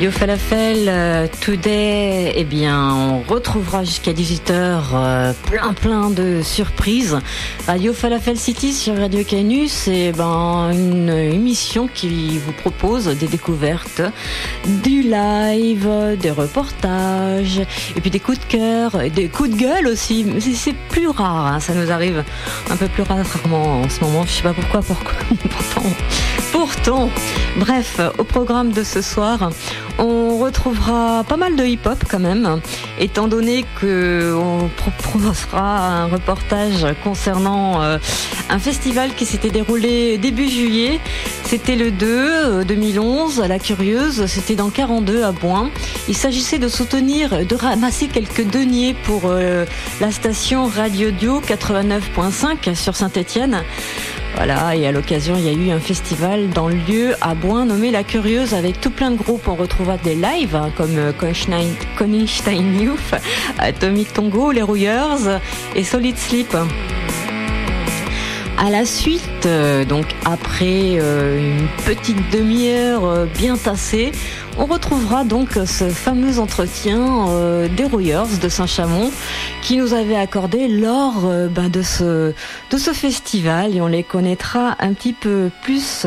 Radio Falafel, euh, today, eh bien, on retrouvera jusqu'à 18h euh, plein plein de surprises. Radio Falafel City sur Radio Canus, c'est ben, une émission qui vous propose des découvertes, du live, des reportages, et puis des coups de cœur, des coups de gueule aussi. C'est plus rare, hein, ça nous arrive un peu plus rarement en ce moment. Je sais pas pourquoi, pourquoi. Pourtant, pourtant. Bref, au programme de ce soir, retrouvera pas mal de hip-hop quand même, étant donné que on proposera un reportage concernant euh, un festival qui s'était déroulé début juillet. C'était le 2 2011 à La Curieuse, c'était dans 42 à Boin. Il s'agissait de soutenir, de ramasser quelques deniers pour euh, la station Radio Dio 89.5 sur Saint-Étienne. Voilà, et à l'occasion, il y a eu un festival dans le lieu à Boin nommé La Curieuse avec tout plein de groupes. On retrouvera des lives hein, comme euh, Konigstein Youth, Atomic Tongo, Les Rouilleurs et Solid Sleep. À la suite, euh, donc après euh, une petite demi-heure bien tassée, on retrouvera donc ce fameux entretien des Rouilleurs de Saint-Chamond qui nous avait accordé lors ben, de, ce, de ce festival et on les connaîtra un petit peu plus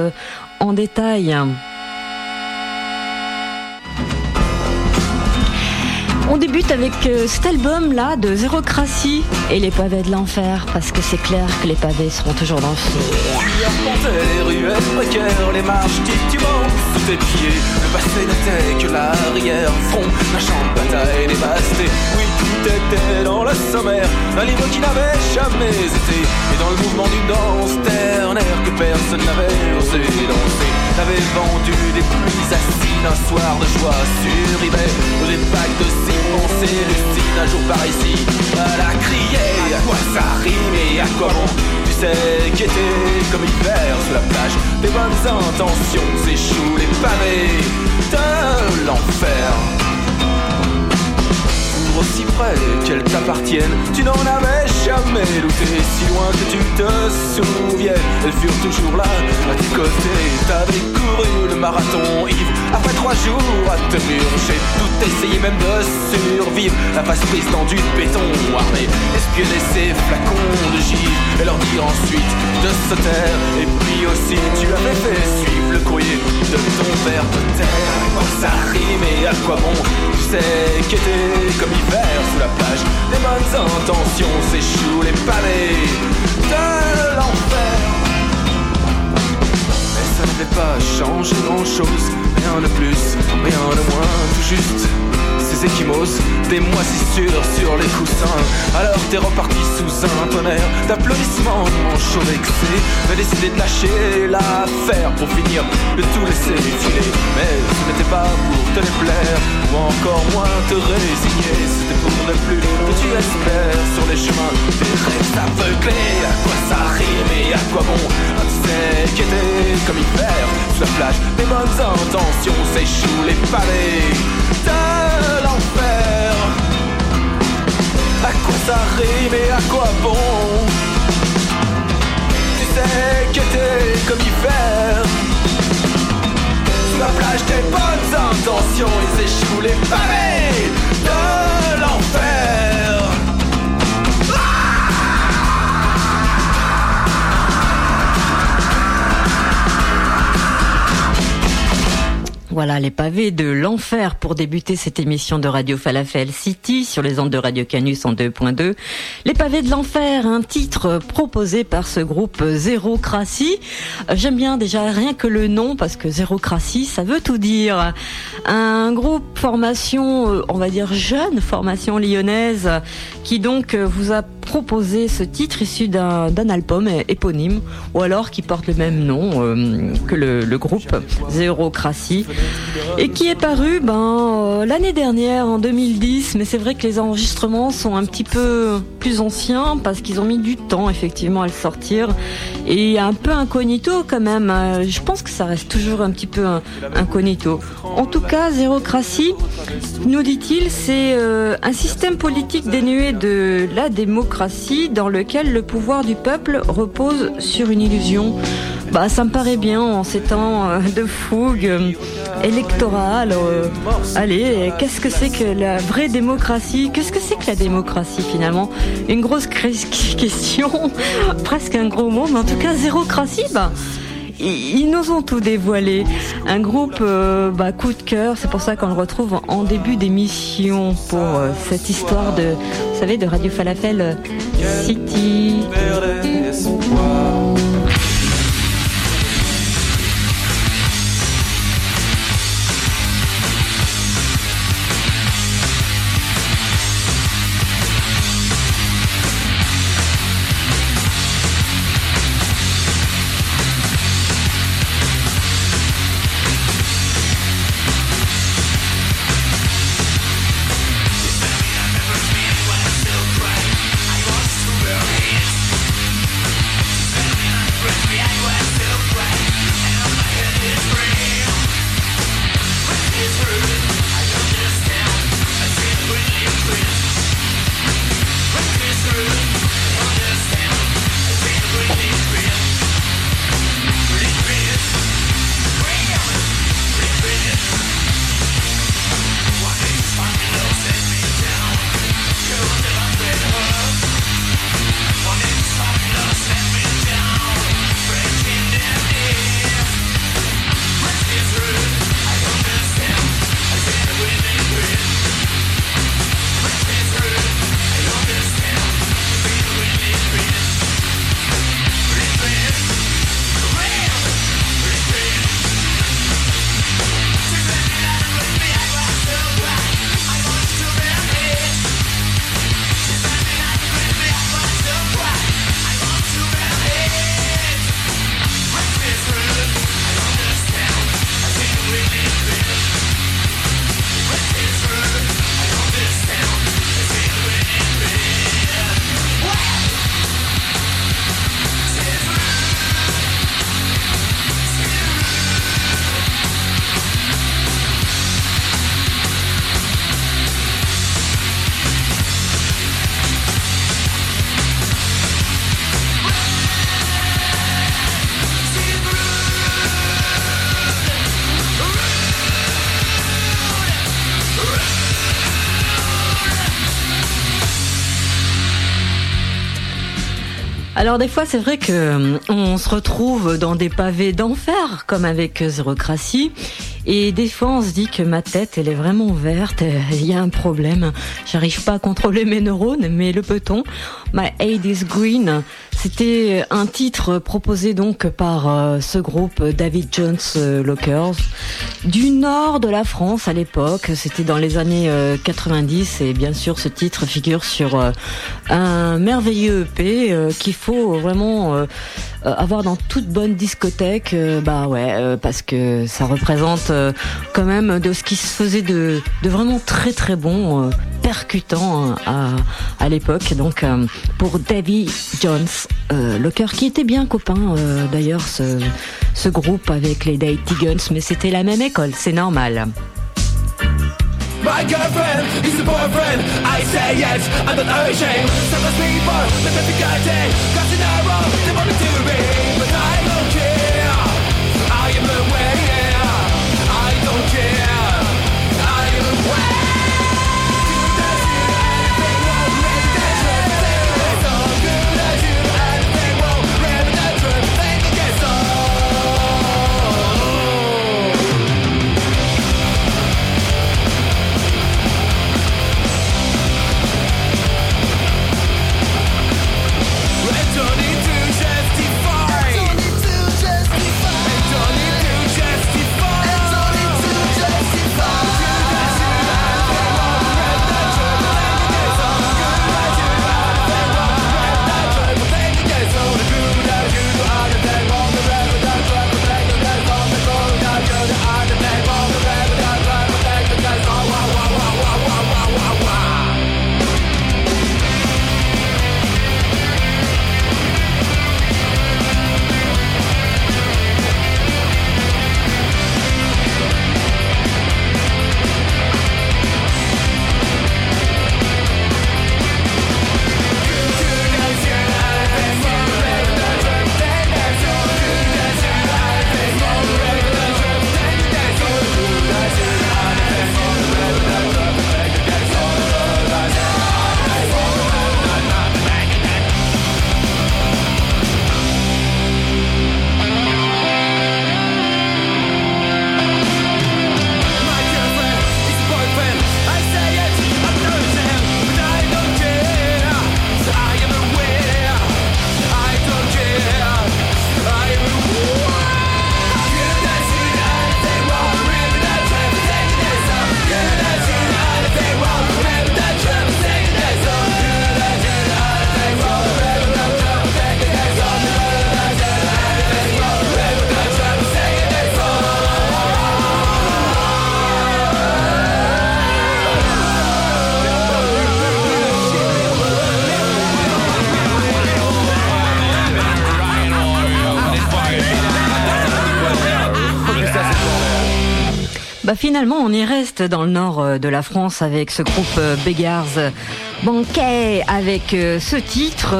en détail. On débute avec euh, cet album là de Zérocratie et les pavés de l'enfer parce que c'est clair que les pavés seront toujours dans le feu. ruelles précaires, les marches titubantes sous tes pieds. Le passé n'était que l'arrière front d'un champ de bataille dévasté. Oui, tout était dans le sommaire d'un livre qui n'avait jamais été. Et dans le mouvement d'une danse ternaire que personne n'avait osé danser. T'avais vendu des pluies acides un soir de joie sur eBay. Des packs de c'est lucide un jour par ici. Elle a crié, à quoi ça rime et à quoi bon? Tu sais qu'était comme hiver sous la plage. Des bonnes intentions s'échouent les pavés de l'enfer aussi près qu'elles t'appartiennent. Tu n'en avais jamais douté, si loin que tu te souviennes. Elles furent toujours là, à tes côtés. T'avais couru le marathon ivre, après trois jours à te murcher. Tout essayer même de survivre, la face prise dans du béton armé. Espionner ces flacons de givre et leur dire ensuite de se taire? Et puis aussi, tu avais fait suivre le courrier de ton père de terre. Quoi ça rime et à quoi bon? Tu sais qu'était comme sous la plage. Les bonnes intentions s'échouent les pavés de l'enfer. Mais ça ne fait pas changer grand chose Rien de plus, rien de moins, tout juste échymoses, des moisissures sur les coussins. Alors t'es reparti sous un tonnerre d'applaudissements, mon chaud vexé. Mais décidé de lâcher l'affaire pour finir de tout laisser filer. Mais ce n'était pas pour te déplaire, ou encore moins te résigner. C'était pour ne plus que tu espères sur les chemins des rêves aveuglés. À quoi ça rime et à quoi bon? Un qu'était comme hiver sous la plage des bonnes intentions s'échouent les palais de ça et à quoi bon Tu sais que t'es comme hiver. Sous la plage des bonnes intentions, ils échouent les pavés de l'enfer. Voilà les pavés de l'enfer pour débuter cette émission de Radio Falafel City sur les ondes de Radio Canus en 2.2. Les pavés de l'enfer, un titre proposé par ce groupe Zérocratie. J'aime bien déjà rien que le nom parce que Zérocratie, ça veut tout dire. Un groupe formation, euh, on va dire jeune, formation lyonnaise, qui donc euh, vous a proposé ce titre issu d'un album éponyme ou alors qui porte le même nom euh, que le, le groupe Zérocratie et qui est paru ben, euh, l'année dernière, en 2010. Mais c'est vrai que les enregistrements sont un petit peu plus anciens parce qu'ils ont mis du temps effectivement à le sortir et un peu incognito quand même. Euh, je pense que ça reste toujours un petit peu incognito. En tout cas, Zérocratie, nous dit-il, c'est euh, un système politique dénué de la démocratie dans lequel le pouvoir du peuple repose sur une illusion Bah, ça me paraît bien en ces temps euh, de fougue euh, électorale. Euh, allez, qu'est-ce que c'est que la vraie démocratie? Qu'est-ce que c'est que la démocratie finalement? Une grosse question, presque un gros mot, mais en tout cas, zérocratie, bah ils nous ont tout dévoilé. Un groupe bah, coup de cœur, c'est pour ça qu'on le retrouve en début d'émission pour cette histoire de, de Radio Falafel City. Des fois, c'est vrai que euh, on se retrouve dans des pavés d'enfer, comme avec Zérocratie. Et des fois, on se dit que ma tête, elle est vraiment verte. Il y a un problème. J'arrive pas à contrôler mes neurones, mais le peut-on My Aid is Green. C'était un titre proposé donc par euh, ce groupe David Jones euh, Lockers du nord de la France à l'époque. C'était dans les années 90 et bien sûr ce titre figure sur un merveilleux EP qu'il faut vraiment euh, avoir dans toute bonne discothèque, euh, bah ouais, euh, parce que ça représente quand même de ce qui se faisait de, vraiment très très bon, percutant à, à l'époque. Donc pour Davy Jones, le cœur qui était bien copain d'ailleurs ce, groupe avec les Daity Guns, mais c'était la même école, c'est normal. Finalement, on y reste dans le nord euh, de la France avec ce groupe euh, Beggars Banquet, avec ce titre.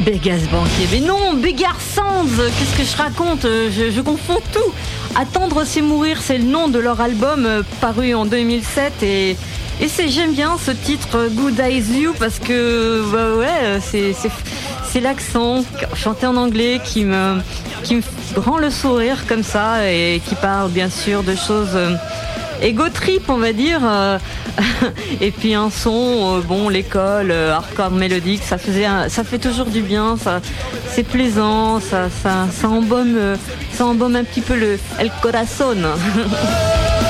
Beggars Banquet, mais non, Beggars Sands, qu'est-ce que je raconte je, confonds tout. Attendre c'est mourir, c'est le nom de leur album paru en 2007 et et c'est j'aime bien ce titre Good Eyes You parce que bah c'est l'accent chanté en anglais qui me qui me rend le sourire comme ça et qui parle bien sûr de choses égo euh, trip on va dire euh, et puis un son euh, bon l'école hardcore mélodique ça faisait ça fait toujours du bien ça c'est plaisant ça ça ça embaume ça embaume un petit peu le el corazon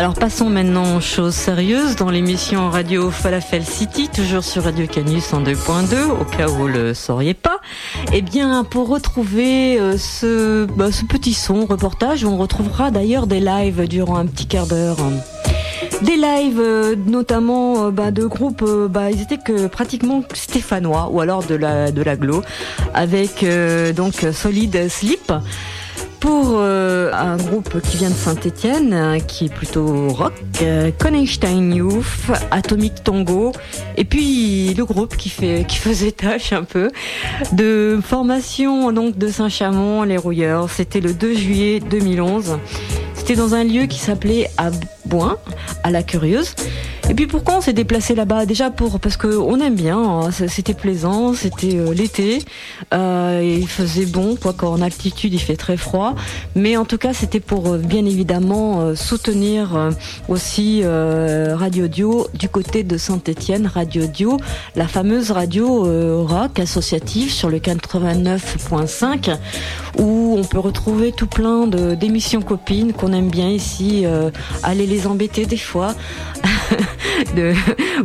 Alors passons maintenant aux choses sérieuses dans l'émission Radio Falafel City, toujours sur Radio Canus en 2.2, au cas où vous le sauriez pas. Eh bien, pour retrouver euh, ce, bah, ce petit son reportage, on retrouvera d'ailleurs des lives durant un petit quart d'heure des lives euh, notamment euh, bah, de groupes bah, ils étaient que pratiquement stéphanois ou alors de la de l'aglo avec donc Solid Sleep pour euh, un groupe qui vient de Saint-Étienne, euh, qui est plutôt rock, euh, Youth, Atomic Tongo, et puis le groupe qui fait qui faisait tâche un peu de formation donc de Saint-Chamond, les Rouilleurs. C'était le 2 juillet 2011. C'était dans un lieu qui s'appelait À la Curieuse. Et puis pourquoi on s'est déplacé là-bas? Déjà pour parce que on aime bien, hein. c'était plaisant, c'était euh, l'été, euh, il faisait bon, quoi qu'en altitude il fait très froid, mais en tout cas c'était pour euh, bien évidemment soutenir aussi Radio Dio du côté de Saint-Étienne, Radio Dio, la fameuse radio rock associative sur le 89.5 où on peut retrouver tout plein d'émissions copines qu'on aime bien ici, aller les embêter des fois.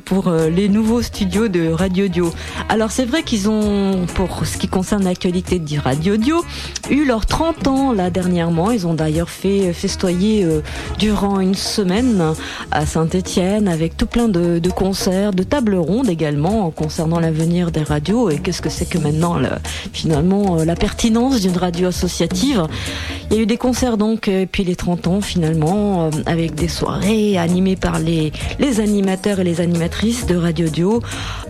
pour euh, les nouveaux studios de Radio Dio. Alors c'est vrai qu'ils ont, pour ce qui concerne l'actualité de Radio Dio, eu leurs 30 ans là dernièrement. Ils ont d'ailleurs fait festoyer euh, durant une semaine à Saint-Étienne avec tout plein de, de, concerts, de tables rondes également concernant l'avenir des radios et qu'est-ce que c'est que maintenant finalement euh, la pertinence d'une radio associative? Il y a eu des concerts donc et puis les 30 ans finalement avec des soirées animées par les les animateurs et les animatrices de Radio Dio.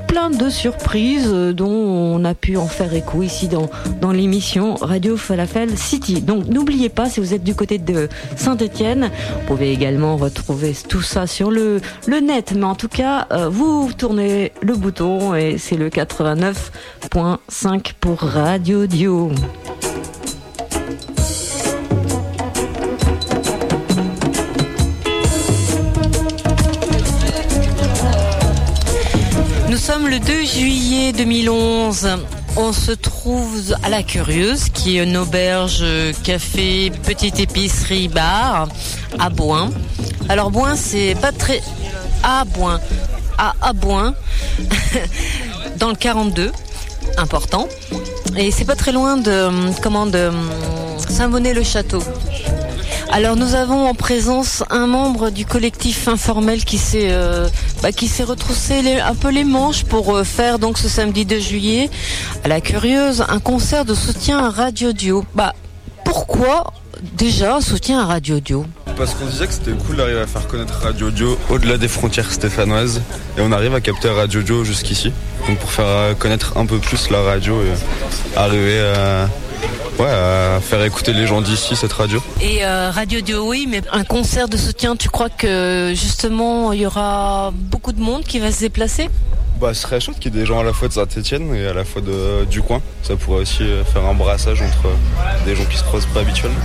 Plein de surprises dont on a pu en faire écho ici dans, dans l'émission Radio Falafel City. Donc n'oubliez pas, si vous êtes du côté de Saint-Etienne, vous pouvez également retrouver tout ça sur le, le net. Mais en tout cas, euh, vous tournez le bouton et c'est le 89.5 pour Radio Dio. Le 2 juillet 2011. On se trouve à La Curieuse, qui est une auberge, café, petite épicerie, bar, à Boin. Alors Boin, c'est pas très... À Boin. À Aboin, dans le 42, important. Et c'est pas très loin de, comment, de Saint-Bonnet-le-Château. Alors nous avons en présence un membre du collectif informel qui s'est euh, bah, qui s'est retroussé un peu les manches pour euh, faire donc ce samedi 2 juillet à la Curieuse un concert de soutien à Radio Dio. Bah pourquoi déjà soutien à Radio Dio parce qu'on disait que c'était cool d'arriver à faire connaître Radio Dio au-delà des frontières stéphanoises et on arrive à capter Radio Dio jusqu'ici. Donc pour faire connaître un peu plus la radio et arriver à ouais, à faire écouter les gens d'ici cette radio. Et euh, Radio Dio, oui, mais un concert de soutien, tu crois que justement il y aura beaucoup de monde qui va se déplacer? Bah, ce serait chouette qu'il y ait des gens à la fois de Saint-Etienne et à la fois de, du coin. Ça pourrait aussi faire un brassage entre des gens qui se croisent pas habituellement.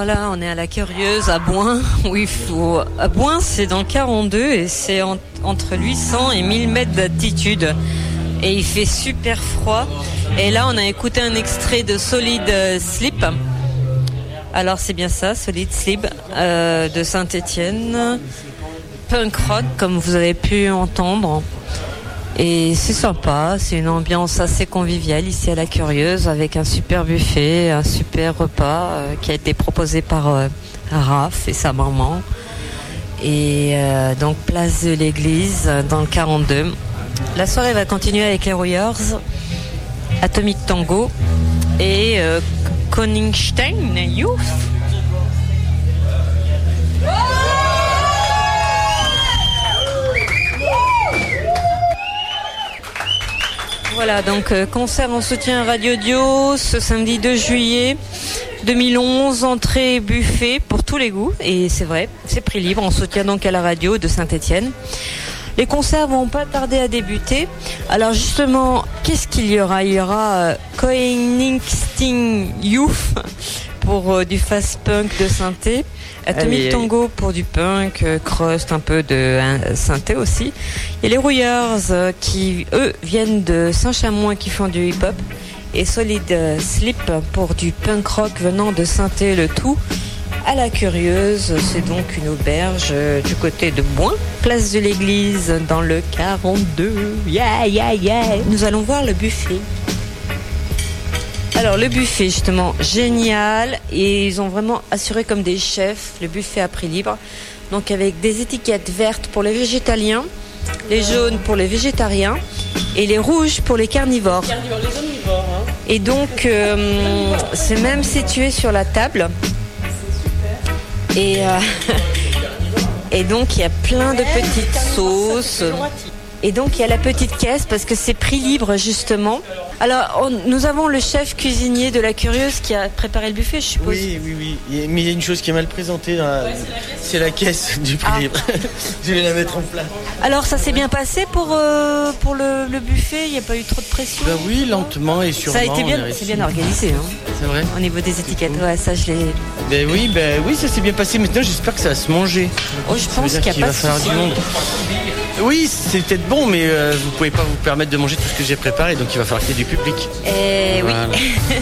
Voilà, on est à la Curieuse, à Boin, où il faut... À Boin, c'est dans 42 et c'est entre 800 et 1000 mètres d'altitude. Et il fait super froid. Et là, on a écouté un extrait de Solid Sleep. Alors c'est bien ça, Solid Sleep euh, de Saint-Étienne. Punk rock, comme vous avez pu entendre. Et c'est sympa, c'est une ambiance assez conviviale ici à la Curieuse avec un super buffet, un super repas euh, qui a été proposé par euh, Raph et sa maman. Et euh, donc place de l'église dans le 42. La soirée va continuer avec les Warriors, Atomic Tango et Koningstein Youth. Voilà, donc euh, concert en soutien à Radio Dio ce samedi 2 juillet 2011, entrée buffet pour tous les goûts. Et c'est vrai, c'est prix libre, on soutient donc à la radio de Saint-Etienne. Les concerts vont pas tarder à débuter. Alors justement, qu'est-ce qu'il y aura? Il y aura euh, Koenigsting Youth pour euh, du fast punk de synthé. Atomic Allez. Tango pour du punk, euh, crust, un peu de hein, synthé aussi. Et les Rouillards euh, qui, eux, viennent de Saint-Chamond et qui font du hip-hop. Et Solid euh, Slip pour du punk rock venant de synthé le tout. À la Curieuse, c'est donc une auberge euh, du côté de Boin, place de l'église dans le 42. Yeah, yeah, yeah. Nous allons voir le buffet. Alors le buffet justement génial et ils ont vraiment assuré comme des chefs le buffet à prix libre. Donc avec des étiquettes vertes pour les végétaliens, les jaunes pour les végétariens et les rouges pour les carnivores. Et donc euh, c'est même situé sur la table. Et, euh, et donc il y a plein de petites sauces. Et donc il y a la petite caisse parce que c'est prix libre justement. Alors on- nous avons le chef cuisinier de la Curieuse qui a préparé le buffet, je suppose. Oui, oui, oui. Mais il y a une chose qui est mal présentée. dans la- C'est la caisse du prix Ah. libre. Je vais la mettre en place. Alors ça s'est bien passé pour euh, pour le, le buffet, il n'y a pas eu trop de pression? Bah oui, lentement et sûrement. ça a été bien, c'est bien organisé hein, C'est vrai. au niveau des étiquettes. Ouais, ça je l'ai. Ben oui, ben oui, ça s'est bien passé. Maintenant, j'espère que ça va se manger. Oh, je Ça pense qu'il n'y a va pas de du monde. Oui, c'est peut-être bon, mais euh, vous pouvez pas vous permettre de manger tout ce que j'ai préparé, donc il va falloir qu'il y ait du public. Eh oui.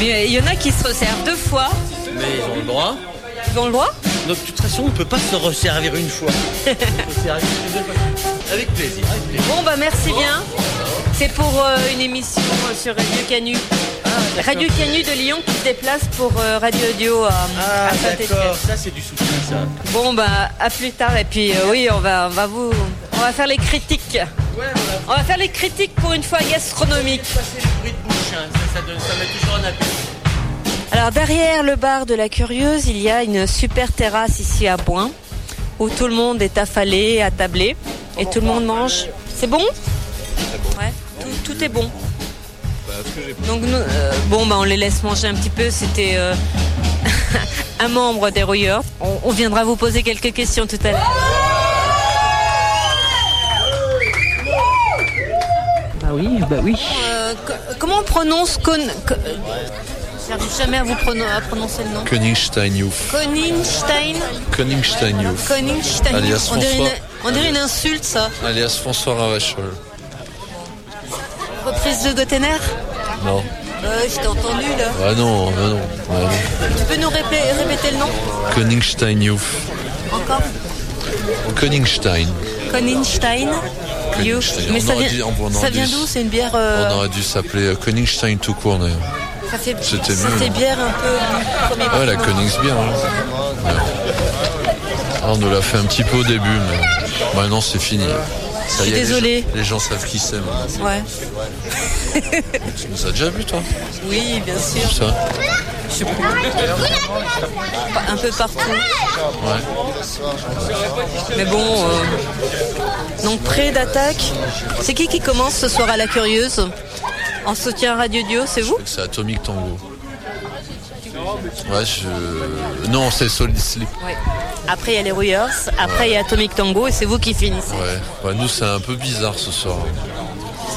Mais euh, il y en a qui se resservent deux fois. Mais ils ont le droit. Ils ont le droit Donc de toute façon, on peut pas se resservir une fois. Avec plaisir. Avec plaisir. Bon bah merci bien. C'est pour euh, une émission euh, sur Radio Canu. Radio Canu de Lyon qui se déplace pour euh, Radio Audio à, Ah à Saint-Étienne. d'accord, ça c'est du soutien ça. Bon bah à plus tard et puis oui on va on va vous on va faire les critiques. Ouais, voilà. On va faire les critiques pour une fois gastronomique. C'est le bruit de bouche, hein. ça, ça, donne, ça met toujours un appel. Alors derrière le bar de la Curieuse, il y a une super terrasse ici à Boin où tout le monde est affalé, attablé et tout le monde mange. C'est bon? Ouais, tout, tout est bon. Donc nous, euh, bon bah on les laisse manger un petit peu. C'était euh, un membre des Rouilleurs. On, on viendra vous poser quelques questions tout à l'heure. Bah oui, bah oui. Euh, co- comment on prononce con... co- J'arrive jamais à vous prono- à prononcer le nom. Königstein Youth. Koningstein. Königstein Youth. Koningstein. Alias on, dirait une, François. on dirait une insulte, ça. Alias François Ravachol. Reprise de Gottener? Non. euh, Je t'ai entendu, là. Ah non, ah non. ah non. Tu peux nous répé- répéter le nom? Königstein Youth. Encore? Königstein. Koningstein. Mais On ça aurait vient, on ça d'où C'est une bière... euh, On aurait dû s'appeler euh, Königstein tout court d'ailleurs. C'était mieux. fait bière un peu... premier Ouais, la parfum. Königsbier. Hein. Ouais. Ah, on nous l'a fait un petit peu au début, mais maintenant c'est fini. Ça suis est, les désolée. gens- Les, gens savent qui c'est. maintenant. Ouais. Tu nous as déjà vu toi? Oui, bien sûr. Ça Un peu partout. Ouais. Mais bon, euh, donc prêt d'attaque. C'est qui qui commence ce soir à la Curieuse En soutien à Radio Dio, c'est vous C'est Atomic Tango. Ouais, je... Non, c'est Solid Sleep. Après, il y a les Rouilleurs. Après, il y a Atomic Tango et c'est vous qui finissez. Ouais. Nous, c'est un peu bizarre ce soir.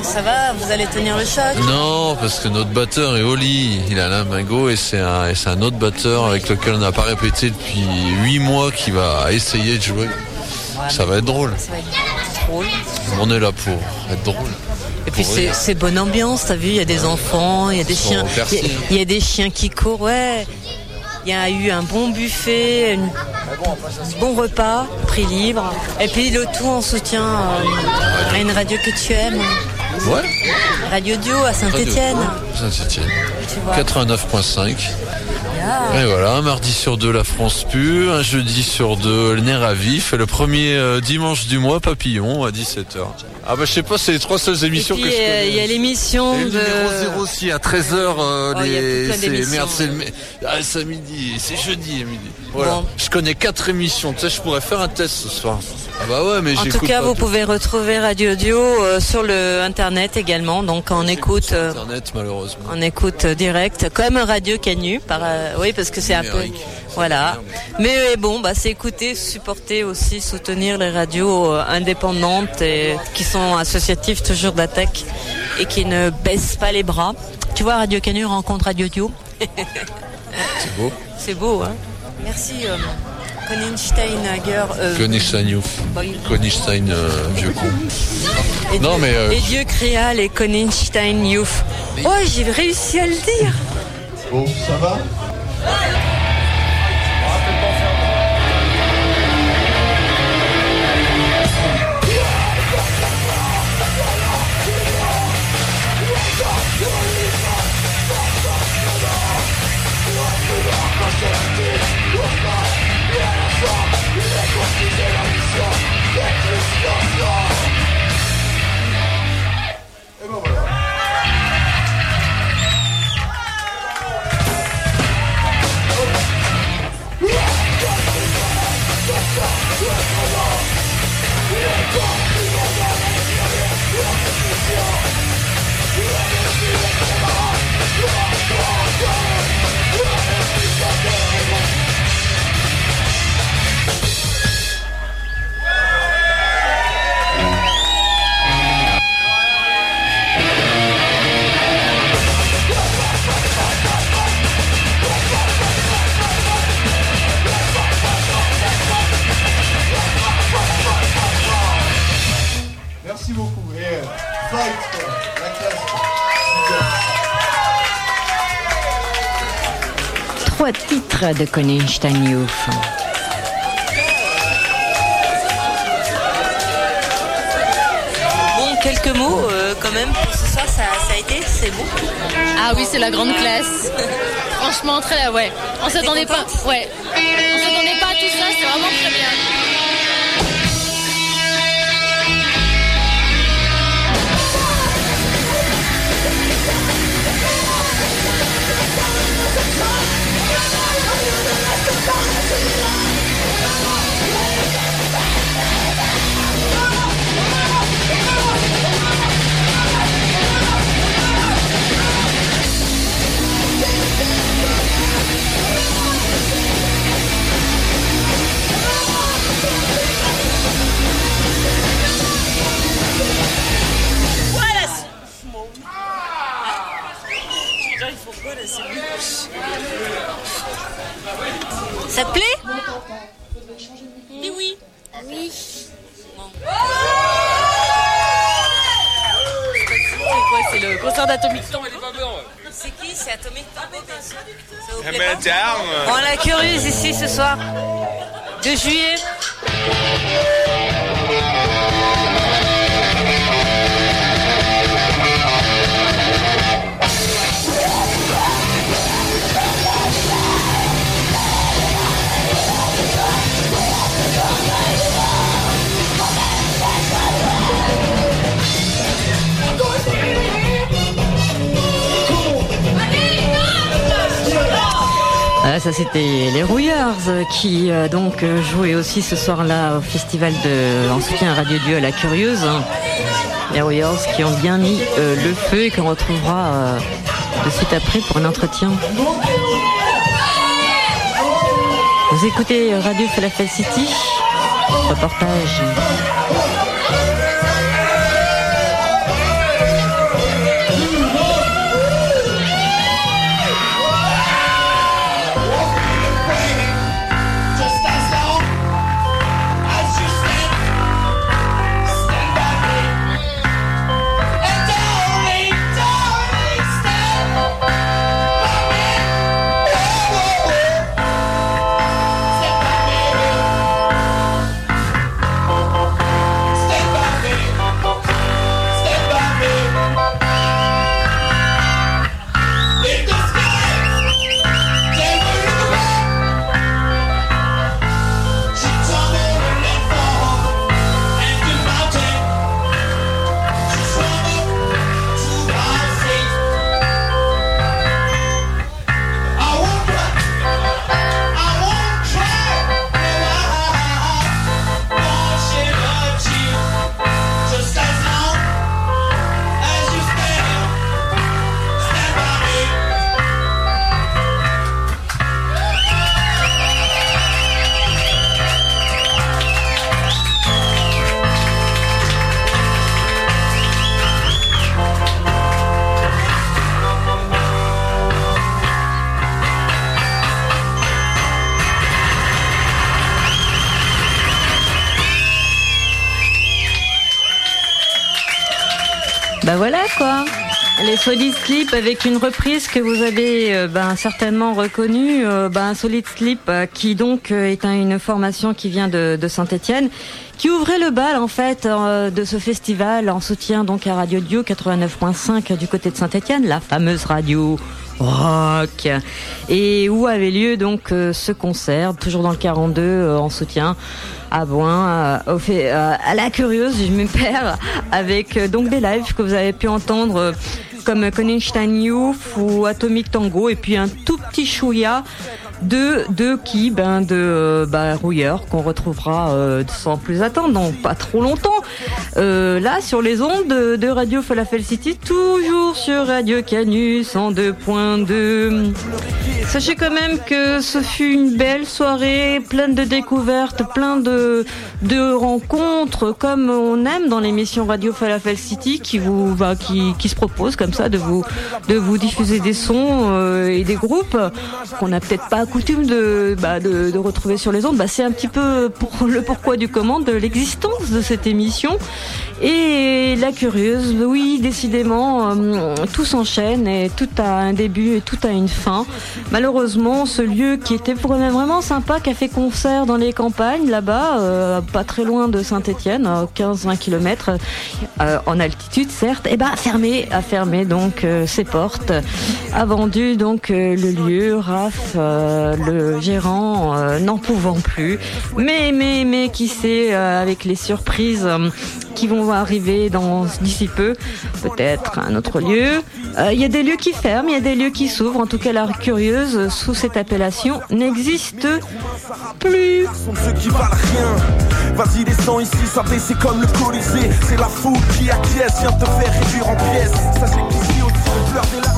Ça va Vous allez tenir le choc Non, parce que notre batteur est Oli. Il a la et c'est un, et c'est un autre batteur avec lequel on n'a pas répété depuis 8 mois qui va essayer de jouer. Ça va être drôle. Ça va être drôle. On est là pour être drôle. Et puis c'est bonne ambiance, t'as vu, il y a des enfants, il y a des chiens, il y a- il y, a des chiens qui courent, ouais. Il y a eu un bon buffet, un bon repas, prix libre. Et puis le tout en soutien euh, à une radio que tu aimes. Ouais. Radio Dio à Saint-Étienne. Vois. 89.5. Ah. Et voilà, un mardi sur deux, la France pue, un jeudi sur deux, le nerf à vif, et le premier euh, dimanche du mois, Papillon, à 17h. Ah bah je sais pas, c'est les trois seules Et émissions puis que je connais. euh, il y a l'émission de. numéro 0 aussi à 13h Oh, il y a les c'est d'émissions. merde c'est le ah, c'est à midi c'est jeudi à midi voilà Bon. je connais quatre émissions tu sais je pourrais faire un test ce soir ah bah ouais mais En tout cas, pas vous tout. pouvez retrouver Radio Dio euh, sur le internet également, donc on écoute, euh, internet malheureusement on écoute euh, direct, comme Radio Canu, par, euh, oui parce que c'est un peu. Voilà. Mais euh, bon, bah c'est écouter, supporter aussi, soutenir les radios euh, indépendantes et qui sont associatives toujours d'attaque et qui ne baissent pas les bras. Tu vois, Radio Canu rencontre Radio Dio. c'est beau C'est beau, hein. Merci. Euh, Konensteinhager. Euh, Konigstein Youth il- Konigstein euh, vieux con Et Non, Dieu, mais, euh, et Dieu créa les Konenstein Youth. Oh, j'ai réussi à le dire. Bon, ça va? De Konenstein Youth. Bon, quelques mots euh, quand même pour ce soir, ça, ça a été, c'est bon. Ah oui, c'est la grande classe. Franchement, très ouais. On s'attendait pas. Ouais. On s'attendait pas à tout ça, c'est vraiment très bien. Ça te plaît Oui, oui. Oui. C'est le concert d'Atomic C'est qui C'est Atomic vous plaît pas Madame Bon, la curieuse ici ce soir, de juillet. Ça c'était les Rouillards euh, qui euh, donc euh, jouaient aussi ce soir-là au festival de en soutien à Radio Dieu à la Curieuse. Les Rouillards qui ont bien mis euh, le feu et qu'on retrouvera de suite après pour un entretien. Vous écoutez Radio Falafel City, reportage. Avec une reprise que vous avez euh, ben, certainement reconnue, euh, ben, Solid Sleep euh, qui donc euh, est un- une formation qui vient de, Saint-Étienne, qui ouvrait le bal en fait de ce festival en soutien donc à Radio Dio 89.5 du côté de Saint-Étienne, la fameuse radio rock. Et où avait lieu donc ce concert toujours dans le 42 euh, en soutien à Boin euh, fait, à la curieuse je me perds avec donc des lives que vous avez pu entendre comme Konigstein Youth ou Atomic Tango et puis un tout petit chouïa de qui ben de euh, bah, Rouilleur qu'on retrouvera euh, sans plus attendre dans pas trop longtemps. Euh, là sur les ondes de, de Radio Falafel City toujours sur Radio Canus en 2.2 sachez quand même que ce fut une belle soirée pleine de découvertes plein de de rencontres comme on aime dans l'émission Radio Falafel City qui vous va qui, qui se propose comme ça de vous de vous diffuser des sons euh, et des groupes qu'on n'a peut-être pas coutume de, bah, de de retrouver sur les ondes. Bah, c'est un petit peu pour le pourquoi du comment de l'existence de cette émission. Et la curieuse oui décidément euh, tout s'enchaîne et tout a un début et tout a une fin. Malheureusement ce lieu qui était vraiment vraiment sympa café concert dans les campagnes là-bas euh, pas très loin de Saint-Étienne à 15-20 km euh, en altitude certes et bah fermé a fermé donc euh, ses portes. A vendu donc euh, le lieu Raph le gérant n'en pouvant plus. Mais mais mais qui sait avec les surprises qui vont arriver dans d'ici peu peut-être un autre lieu Euh, il y a des lieux qui ferment il y a des lieux qui s'ouvrent en tout cas la curieuse euh, sous cette appellation n'existe plus. Vas-y, descends ici, ça c'est comme le Colisée. C'est la foule qui acquiesce, vient te faire réduire en pièces. Sachez qu'ici aussi, on pleure des larmes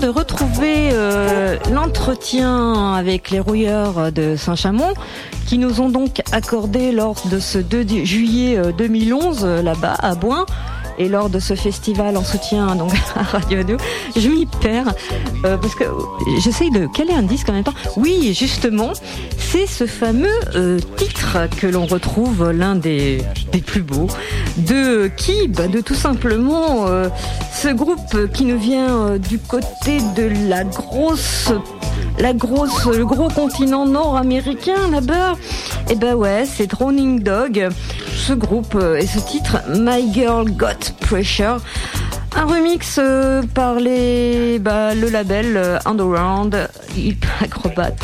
De retrouver euh, l'entretien avec les rouilleurs de Saint-Chamond, qui nous ont donc accordé lors de ce 2 du- juillet euh, 2011 euh, là-bas à Boin, et lors de ce festival en soutien donc à Radio 2, je m'y perds euh, parce que j'essaye de caler un disque en même temps. Oui, justement, c'est ce fameux euh, titre que l'on retrouve l'un des, des plus beaux de qui bah, De tout simplement euh, ce groupe qui nous vient euh, du côté de la grosse la grosse, le gros continent nord-américain là-bas. Et ben ouais, c'est Drowning Dog, ce groupe euh, et ce titre My Girl Got Pressure. Un remix euh, par bah, le label euh, Underground Hip Acrobat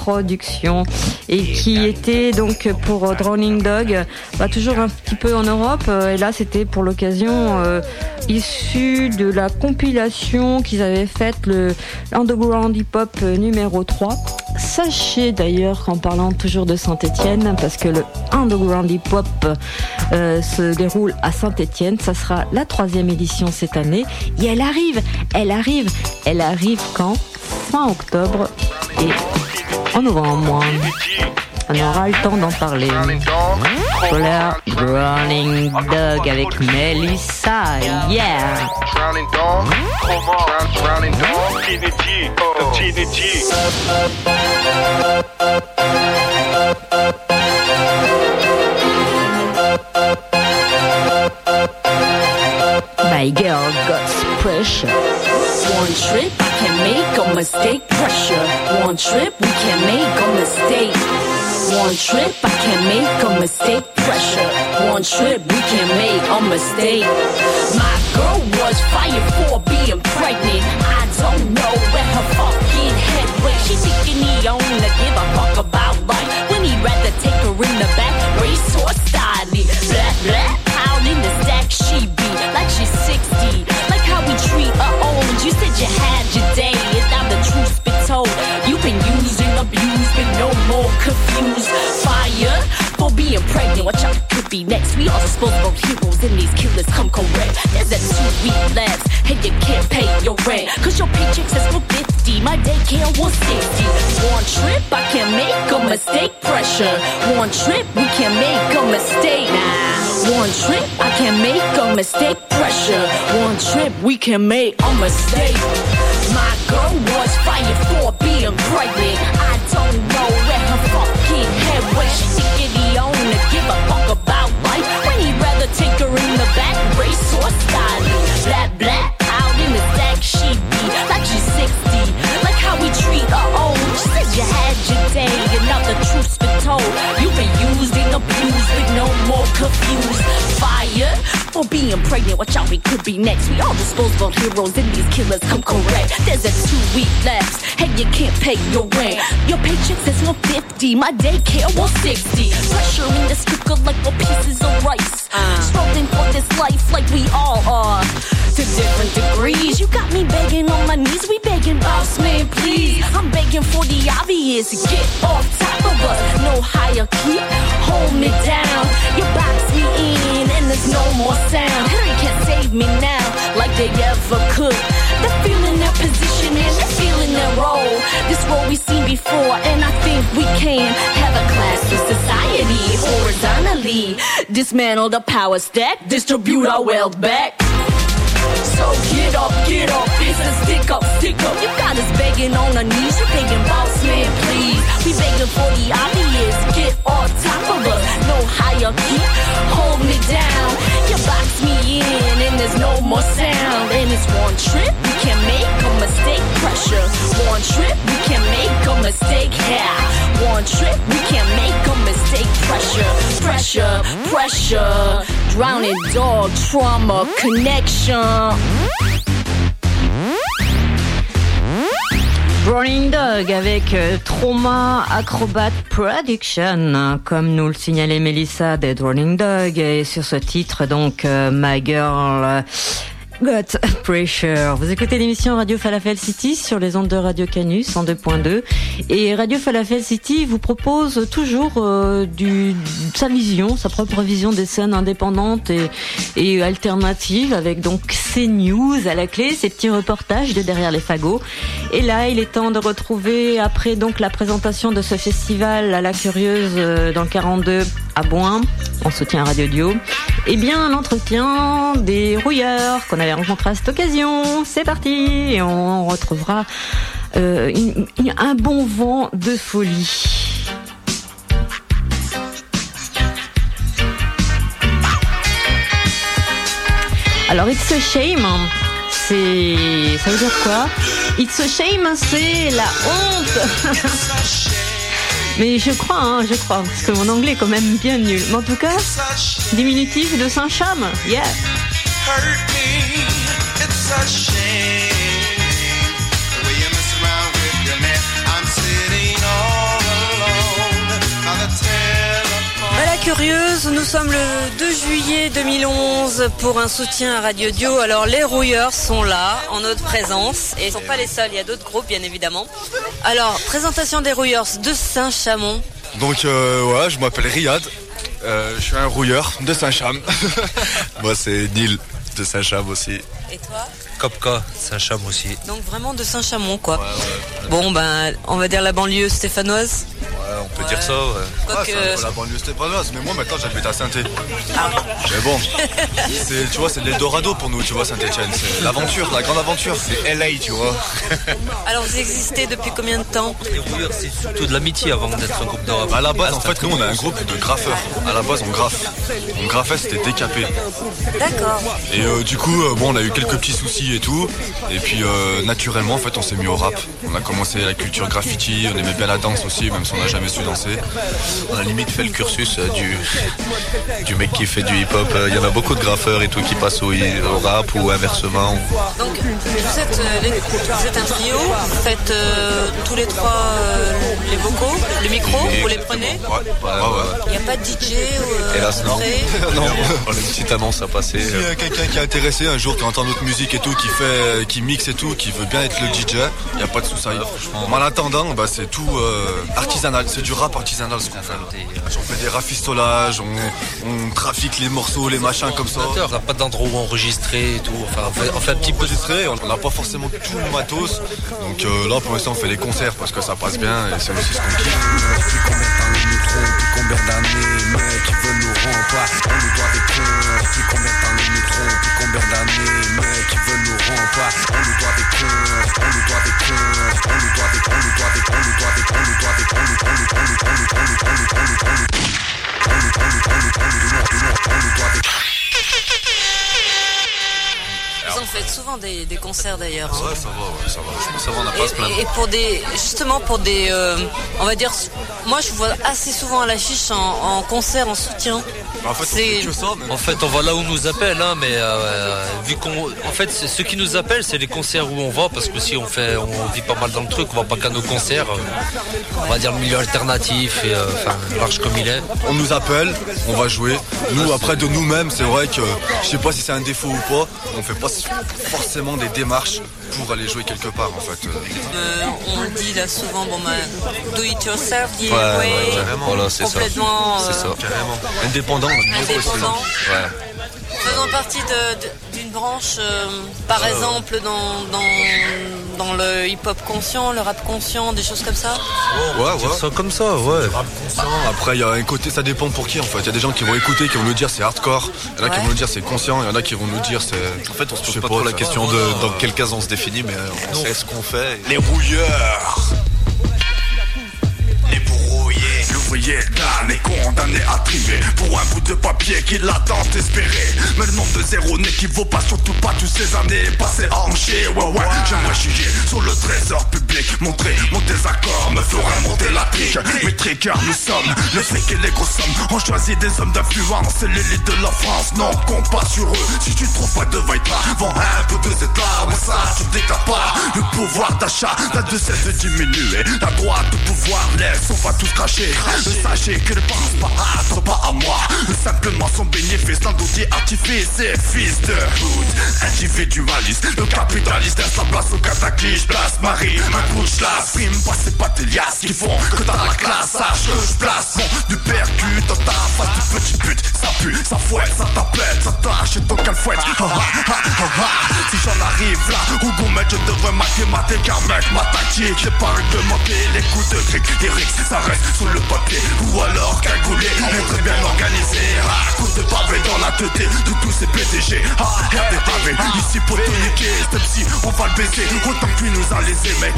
Production et qui était donc pour euh, Drowning Dog, bah, toujours un petit peu en Europe. euh, et là, c'était pour l'occasion euh, issu de la compilation qu'ils avaient faite, le Underground Hip Hop euh, numéro 3. Sachez d'ailleurs qu'en parlant toujours de Saint-Étienne, parce que le Underground Hip Hop se déroule à Saint-Étienne, ça sera la troisième édition cette année. Et elle arrive, elle arrive, elle arrive quand? Fin octobre et en novembre. On aura le temps d'en parler. Voilà, Drowning Dog avec Melissa, yeah. My girl got pressure. One trip, I can make a mistake. Pressure. One trip, we can make a mistake. One trip, I can make a mistake. Pressure. One trip, we can make a mistake. My girl was fired for being pregnant. I don't know where her fucking head went. She thinking he only give a fuck about life when he'd rather take her in the back, abused, but no more confused. Fire for being pregnant. Watch out, could be next. We all disposable heroes, and these killers come correct. There's a two week lapse, and you can't pay your rent. Cause your paycheck says for 50, my daycare was 60. One trip, I can make a mistake. Pressure. One trip, we can make a mistake. Nah. One trip, I can make a mistake. Pressure. One trip, we can make a mistake. My girl was fired for being pregnant don't know where her fucking head where she thinking he own to give a fuck about life. When he'd rather take her in the back race or style. Black black out in the sack she'd be. Like she's 60 like how we treat her old. She said you had your day and now the truth's been told you've been used and abused confused. Fire for being pregnant. Watch out, we could be next. We all disposable heroes, and these killers come correct. There's a two week lapse. Hey, you can't pay your rent. Your paycheck says 50 My daycare pressure Pressuring the stripper like we're pieces of rice. Uh. Struggling for this life like we all are. To different degrees. You got me begging on my knees. We begging, boss man, please. I'm begging for the obvious. Get off of us. No hierarchy. Hold me down. You box me in and there's no more sound. Harry can't save me now like they ever could. They're feeling their position and they're feeling their role. This role we've seen before and I think we can have a class in society horizontally. Dismantle the power stack, distribute our wealth back. So get up, get up, it's a stick up, stick up. You got us begging on our knees, you begging boss man, please. We begging for the obvious, get on top of us, no hierarchy. Hold me down, you box me in, and there's no more sound. And it's one trip, we can make a mistake, pressure. One trip, we can make a mistake, yeah. One trip, we can make a mistake, pressure, pressure, pressure. Drowning dog, trauma, connection. Rolling Dog avec euh, Trauma Acrobat Production, comme nous le signalait Melissa des Rolling Dog, et sur ce titre donc euh, My Girl euh, Got Pressure. Vous écoutez l'émission Radio Falafel City sur les ondes de Radio Canus en 2.2 et Radio Falafel City vous propose toujours euh, du, sa vision, sa propre vision des scènes indépendantes et, et alternatives avec donc ces news à la clé, ces petits reportages de derrière les fagots. Et là, il est temps de retrouver après donc la présentation de ce festival à la Curieuse euh, dans le 42 à Boin, en soutien à Radio Dio, et bien l'entretien des rouilleurs qu'on avait rencontrés à cette occasion. C'est parti et on retrouvera euh, un bon vent de folie. Alors, It's a Shame, c'est. Ça veut dire quoi? It's a Shame, c'est la honte Mais je crois, hein, je crois, parce que mon anglais est quand même bien nul. Mais en tout cas, diminutif de Saint-Cham, yeah curieuse, nous sommes le 2 juillet 2011 pour un soutien à Radio Dio. Alors les rouilleurs sont là en notre présence et ils sont pas les seuls, il y a d'autres groupes bien évidemment. Alors, présentation des rouilleurs de Saint-Chamond. Donc euh, voilà, je m'appelle Riyad. Euh, je suis un rouilleur de Saint-Cham. Moi c'est Neil de Saint-Cham aussi. Et toi? Kopka, Saint-Cham aussi. Donc vraiment de Saint-Chamond quoi. Bon ben, on va dire la banlieue stéphanoise. Ouais, on peut dire ça, ouais. La banlieue stéphanoise, mais moi maintenant j'habite à saint Mais bon, c'est, tu vois, c'est l'Eldorado pour nous, tu vois, Saint-Etienne. C'est l'aventure, la grande aventure. C'est LA, tu vois. Alors vous existez depuis combien de temps? C'est surtout de l'amitié avant d'être un groupe de rap. À la base, Ah, en fait, nous on a un groupe de graffeurs. À la base, on graffe. On graffait, c'était décapé. D'accord. Et euh, du coup, euh, bon, on a eu quelques petits soucis et tout. Et puis, euh, naturellement, en fait, on s'est mis au rap. On a commencé la culture graffiti, on aimait bien la danse aussi, même si on n'a jamais su danser. On a limite fait le cursus euh, du, du mec qui fait du hip-hop. Euh, Il y en a beaucoup de graffeurs et tout qui passent au, au rap ou inversement. Donc vous êtes, les- vous êtes un trio, vous faites euh, tous les trois euh, les vocaux, les micros, vous les prenez Ouais, ouais, ouais. Il n'y a pas de DJ ou euh, Hélas, non. non. On a une petite annonce à passer. S'il y a quelqu'un qui est intéressé un jour, qui entend notre musique et tout, qui fait, qui mixe et tout, qui veut bien être le DJ, il n'y a pas de souci. Mais en attendant, bah, c'est tout euh, artisanal. C'est du rap artisanal ce qu'on fait. On fait des rafistolages, on, on trafique les morceaux, les machins comme ça. On n'a pas d'endroit où enregistrer et tout. Enfin, on fait, on fait un petit peu de enregistré, on n'a pas forcément tout le matos. Donc euh, là pour l'instant on fait les concerts parce que ça passe bien et c'est aussi ce qu'on kiffe. Combien d'années Mec, ils veulent nous rendre? On nous doit des cons Depuis combien de temps ils nous trompent Depuis combien d'années Mec, ils veulent nous rendre On nous doit des cons On nous doit des cons On nous doit des On nous doit des On nous doit des On nous doit des On nous On nous On nous On nous On nous On nous On nous On nous On nous On nous On nous On nous On nous On nous On nous doit des Vous en faites souvent des, des concerts d'ailleurs. hein. Ouais, ça va, ouais, ça va. Je pense que ça va, on n'a pas à se plaindre. Et, pour des, justement pour des, euh, on va dire, moi je vois assez souvent à l'affiche en, en concert, en soutien. En fait, on ça, mais En fait, on va là où on nous appelle, hein, mais euh, vu qu'on, en fait, c'est- ceux qui nous appellent, c'est les concerts où on va, parce que si on fait, on vit pas mal dans le truc, on va pas qu'à nos concerts. euh, on va dire le milieu alternatif et euh, enfin large comme il est. On nous appelle, on va jouer. Nous, après de nous-mêmes, c'est vrai que je sais pas si c'est un défaut ou pas, on fait pas forcément des démarches pour aller jouer quelque part en fait. Euh, on dit là souvent, bon bah, do it yourself, DIY, Ouais, ouais, carrément. Voilà, c'est ça. complètement C'est ça. euh, Carrément. Indépendant, possible. indépendant. Ouais. Faisant partie d'une branche, euh, par exemple dans, dans, dans le hip-hop conscient, le rap conscient, des choses comme ça. Ouais, ouais. Ça comme ça, ouais. Après, il y a un côté, ça dépend pour qui en fait. Il y a des gens qui vont écouter, qui vont nous dire c'est hardcore. Il y en a qui vont nous dire c'est conscient. Il y en a qui vont nous dire c'est. En fait, on se Je pose sais pas pas, trop la question de dans quelle case on se définit, mais on sait ce qu'on fait. Les rouilleurs Est condamné à trimer Pour un bout de papier qu'il a tant espéré. Mais le nombre de zéros n'équivaut pas Surtout pas toutes ces années passées en chier. Ouais ouais, j'aimerais chier sur le trésor public Montrer mon désaccord me ferait monter la trique. Mes car nous sommes le fric et les grosses sommes. On choisit des hommes d'influence C'est l'élite de la France, non compte pas sur eux. Si tu trouves pas de vaille pas Vends un peu de cette arme, ça tu déclares pas Le pouvoir d'achat. N'a de cesse de diminuer La droite au pouvoir laisse, on va tous cracher Sachez qu'ils ne pensent pas à toi, pas à moi. Simplement son bénéfice d'un outil artifice C'est fils de hood, individualiste Le capitaliste laisse la place au cataclysme Place Marie, un coup de la prime Pas c'est pas tes liasses qui font que t'as la classe. Sache que je place mon du percute dans ta face du petit pute Ça pue, ça fouette, ça t'appelle, ça tâche et ton calfouette Ah, ah, ah. Si j'en arrive là, où gourmet je devrais mathémater Car mec, ma tactique, j'ai pas réglementé Les coups de cric, les rixes, ça reste sous le papier Ou alors cagoulé, être bien organisé. Ah, Coup de pavé dans la tête de tous ces PDG Ah, y'a des pavés, ici pour te niquer. Step si, on va le baiser, autant que lui nous a laissé mec.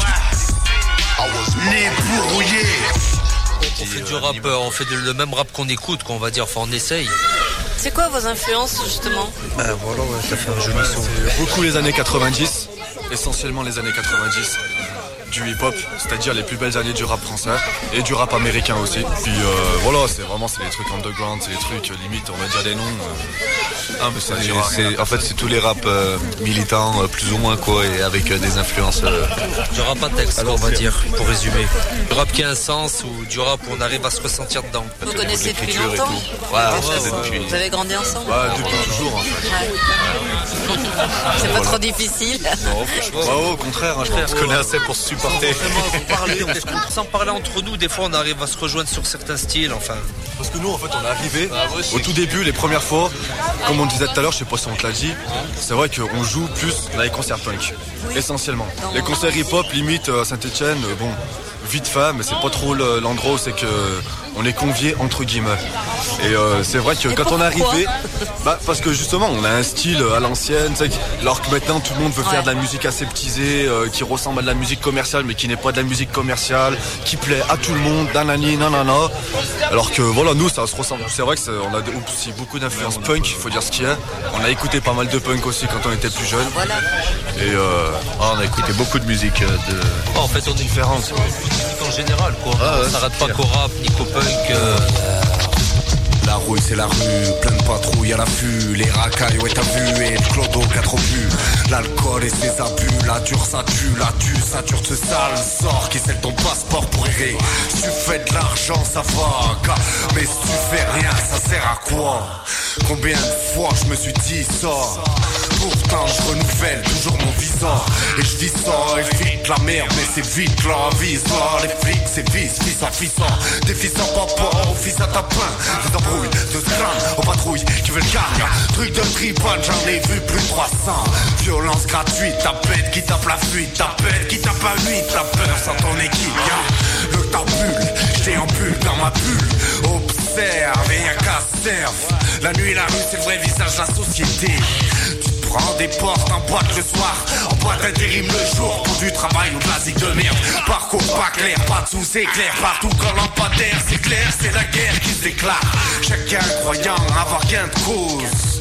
Les brouillés On fait du rap, euh, on fait de- le même rap qu'on écoute, qu'on va dire, enfin on essaye. C'est quoi vos influences justement? Ben voilà, ouais, ça fait un joli son. Beaucoup les années 90, essentiellement les années 90 du hip-hop, c'est-à-dire les plus belles années du rap français et du rap américain aussi. Puis euh, voilà, c'est vraiment c'est les trucs underground, c'est les trucs euh, limite, on va dire des noms. euh, Ah, mais ça c'est- en fait, c'est tous les raps euh, militants, euh, plus ou moins, quoi, et avec euh, des influences. euh, Du rap à texte, on va dire, pour résumer. Du rap qui a un sens ou du rap où on arrive à se ressentir dedans. Vous connaissez depuis longtemps tout. Ouais, Vous avez grandi ensemble Ouais, depuis toujours en fait. C'est pas trop difficile. Non, franchement, Ouais, au contraire, hein, je on se connaît assez pour se supporter. Parler, on se- sans parler entre nous, des fois on arrive à se rejoindre sur certains styles, enfin. Parce que nous, en fait, on est arrivé Ah, au tout début, les premières fois, comme on disait tout à l'heure, je sais pas si on te l'a dit, c'est vrai qu'on joue plus dans les concerts punk, essentiellement. Les concerts hip-hop, limite à Saint-Etienne, bon, vite fait, mais c'est pas trop le- l'endroit où c'est que on est conviés entre guillemets. Et euh, c'est vrai que Et quand on est arrivé, bah, parce que justement, on a un style à l'ancienne, alors que maintenant tout le monde veut faire de la musique aseptisée, euh, qui ressemble à de la musique commerciale, mais qui n'est pas de la musique commerciale, qui plaît à tout le monde, nanani, nanana. Alors que voilà, nous, ça se ressemble. C'est vrai que c'est- on a aussi beaucoup d'influence punk, il faut dire ce qu'il y a. On a écouté pas mal de punk aussi quand on était plus jeune. Et euh, Ah, on a écouté beaucoup de musique euh, de. Oh, en fait, on est. En général, quoi. Ah, ouais, on s'arrête c'est pas qu'au rap, ni qu'au punk. La rouille c'est la rue, plein de patrouilles à l'affût. Les racailles ouais t'as vu et le clodo qui a trop bu L'alcool et ses abus, la dure ça tue La tue ça dure. Ce sale sort qui scelle ton passeport pour errer. Tu fais de l'argent ça va. Mais si tu fais rien ça sert à quoi? Combien de fois je me suis dit ça? Pourtant je renouvelle toujours mon visage. Et je dis ça évite la merde mais c'est vite la ça Les flics c'est vice, fils à fils Des fils à papa, au fils à tapin Des embrouilles, de crâne, aux patrouilles qui veulent gagne Truc de tribune, j'en ai vu plus de 300 Violence gratuite, ta bête qui tape la fuite Ta bête qui tape à nuit, ta peur sans ton équipe. Le tabule, j'déambule dans ma bulle. Observe et qu'à serve La nuit la rue c'est le vrai visage de la société Prends des portes en boîte le soir. En boîte intérim le jour Pour du travail ou de de merde. Parcours pas clair, pas de sous éclair. Partout quand lampadaire c'est clair C'est la guerre qui se déclare. Chacun croyant avoir gain de cause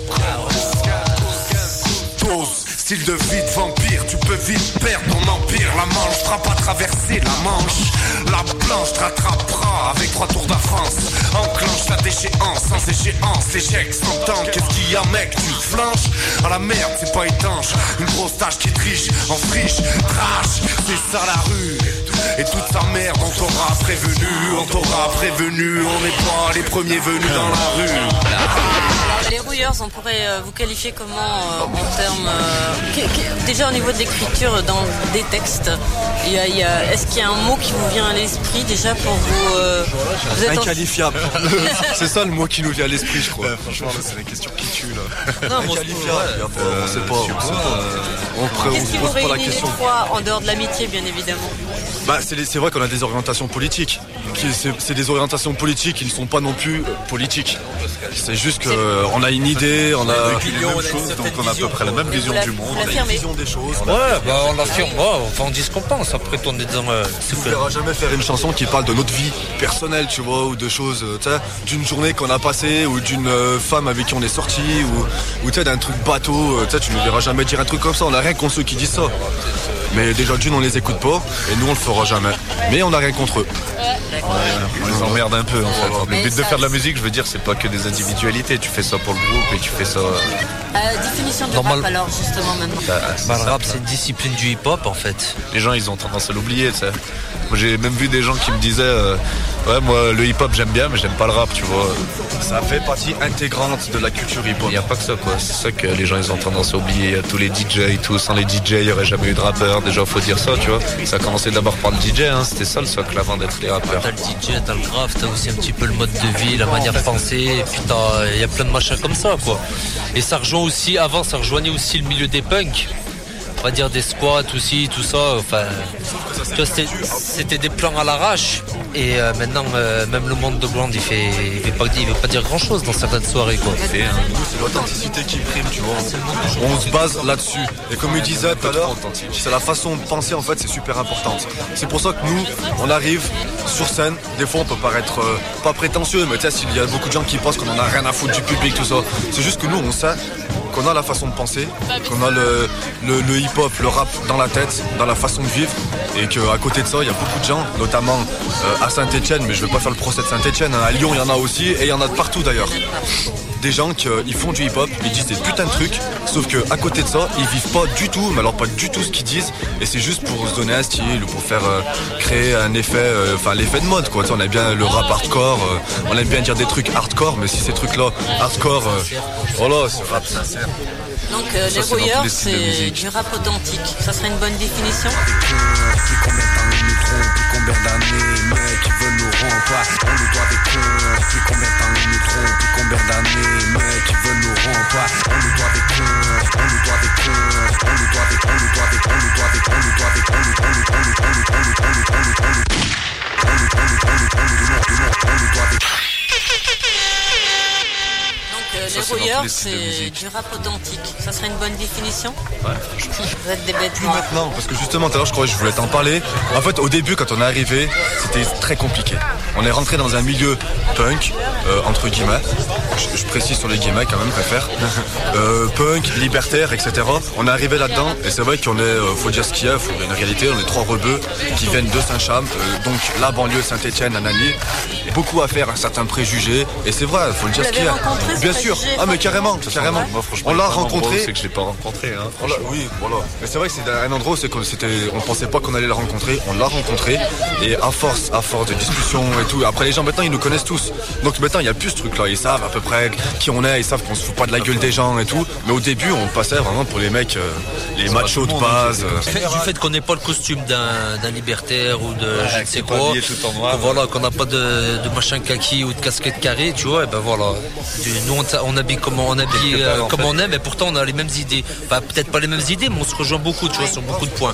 Style de vie de vampire, tu peux vite perdre ton empire. La manche frappe à traverser la manche. La planche te rattrapera avec trois tours de France. Enclenche la déchéance, sans échéance, échec, s'entend. Qu'est-ce qu'il y a, mec, tu flanches? À la merde, c'est pas étanche. Une grosse tache qui triche en friche, trash, c'est ça la rue. Et toute sa merde, on t'aura prévenu, on t'aura prévenu. On n'est pas les premiers venus dans la rue. Les rouilleurs, on pourrait euh, vous qualifier comment euh, en termes. Euh, déjà au niveau de l'écriture dans des textes, y a, est-ce qu'il y a un mot qui vous vient à l'esprit déjà pour vous. Euh, Inqualifiable. C'est ça le mot qui nous vient à l'esprit, je crois. Franchement, là, c'est la question qui tue. Là. Non, Inqualifiable. on sait pas. On Qu'est-ce qui vous réunit la question. en dehors de l'amitié, bien évidemment bah, c'est, c'est vrai qu'on a des orientations politiques. C'est, des orientations politiques qui ne sont pas non plus politiques. C'est juste que. Euh, on a une idée, on a, millions, on a donc on a à peu près la même vision du monde, on a une vision des choses. Ouais, bah on l'affirme, on dit ce qu'on pense, après on est dans... On ne verra jamais faire une chanson qui parle de notre vie personnelle, tu vois, ou de choses, euh, tu sais, d'une journée qu'on a passée, ou d'une euh, femme avec qui on est sorti, ou, tu sais, d'un truc bateau, tu ne verras jamais dire un truc comme ça, on n'a rien contre ceux qui disent ça. Mais déjà d'une, on les écoute pas, et nous on le fera jamais. Mais on n'a rien contre eux. On les emmerde un peu en fait. Le but de faire de la musique, je veux dire, c'est pas que des individualités, tu fais pour le groupe et tu fais ça. Euh, euh définition Normal... alors justement maintenant. Bah, ah, bah, le rap c'est une discipline du hip hop en fait. Les gens ils ont tendance à l'oublier. Moi j'ai même vu des gens qui me disaient euh, ouais moi le hip hop j'aime bien mais j'aime pas le rap tu vois. Ça fait partie intégrante de la culture hip hop. Il n'y a pas que ça quoi. C'est ça que les gens ils ont tendance à oublier. Tous les DJ et tout. Sans les DJ il n'y aurait jamais eu de rappeur. Déjà faut dire ça tu vois. Ça a commencé d'abord par le DJ. Hein. C'était ça le socle avant d'être les rappeurs. T'as le DJ, t'as le rap, t'as aussi un petit peu le mode de vie, la manière de penser. Et il y a plein de comme ça, quoi. Et ça rejoint aussi, avant, ça rejoignait aussi le milieu des punks on va dire des squats aussi, tout ça. Enfin, c'était des plans à l'arrache. Et euh, maintenant, euh, même le monde de Blonde, il fait, veut pas, il veut pas dire grand chose dans certaines soirées, quoi. Hein. C'est l'authenticité qui prime, tu vois. On se base là-dessus. Et comme il disait tout à l'heure, c'est la façon de penser, en fait, c'est super important. C'est pour ça que nous, on arrive sur scène. Des fois, on peut paraître euh, pas prétentieux, mais tu sais, il y a beaucoup de gens qui pensent qu'on en a rien à foutre du public, tout ça. C'est juste que nous, on sait qu'on a la façon de penser, qu'on a le, hip-hop, le rap dans la tête, dans la façon de vivre, et qu'à côté de ça, il y a beaucoup de gens, notamment euh, à Saint-Etienne, mais je ne vais pas faire le procès de Saint-Etienne, hein. à Lyon il y en a aussi, et il y en a de partout d'ailleurs des gens qui euh, font du hip-hop, ils disent des putains de trucs, sauf que à côté de ça, ils vivent pas du tout, mais alors pas du tout ce qu'ils disent, et c'est juste pour se donner un style ou pour faire euh, créer un effet, euh, enfin l'effet de mode quoi. On aime bien le rap hardcore, on aime bien dire des trucs hardcore, mais si ces trucs là hardcore, voilà, c'est rap sincère. Donc les rouilleurs, c'est du rap authentique. Ça serait une bonne définition? On nous doit des cons, Puis combien d'années, mec, ils veulent nous des cons, on nous doit des cons On nous doit des on nous des nous doit des nous doit des on nous doit des on nous doit des on nous doit des on nous doit des on nous doit des on nous doit des nous des nous des nous des nous des nous des nous des nous des nous des nous des tous rouilleurs, les de c'est du rap authentique. Ça serait une bonne définition Ouais, Vous êtes des bêtes Plus maintenant, parce que justement tout à l'heure je croyais que je voulais t'en parler. En fait au début quand on est arrivé, c'était très compliqué. On est rentré dans un milieu punk, euh, entre guillemets. Je, je précise sur les guillemets quand même, préfère. Euh, punk, libertaire, etc. On est arrivé là-dedans et c'est vrai qu'on est, euh, faut dire ce qu'il y a, faut il y a une réalité, on est trois rebeux qui viennent de Saint-Cham, euh, donc la banlieue Saint-Etienne, Anani. Beaucoup à faire, un certain préjugé. Et c'est vrai, faut le dire ce qu'il y a. Bien sûr, ah mais carrément, carrément. Moi, franchement, on l'a rencontré. C'est que je l'ai pas rencontré. Hein, On oui, voilà. Mais c'est vrai que c'est un endroit où c'est qu'on c'était, on pensait pas qu'on allait le rencontrer. On l'a rencontré et à force, à force de discussions et tout. Après les gens maintenant ils nous connaissent tous. Donc maintenant il y a plus ce truc là. Ils savent à peu près qui on est. Ils savent qu'on se fout pas de la gueule des gens et tout. Mais au début on passait vraiment pour les mecs, euh, les machos de base. euh. Du fait, qu'on n'ait pas le costume d'un libertaire ou de je ne sais quoi, habillé tout en noir. que voilà, qu'on n'a pas de, de machin kaki ou de casquette carrée, tu vois, et ben voilà. Nous on, on habille comme on, habille euh, part, comme fait. on aime, mais pourtant on a les mêmes idées. Enfin, peut-être pas les mêmes idées, mais on se rejoint beaucoup, tu vois, sur beaucoup de points.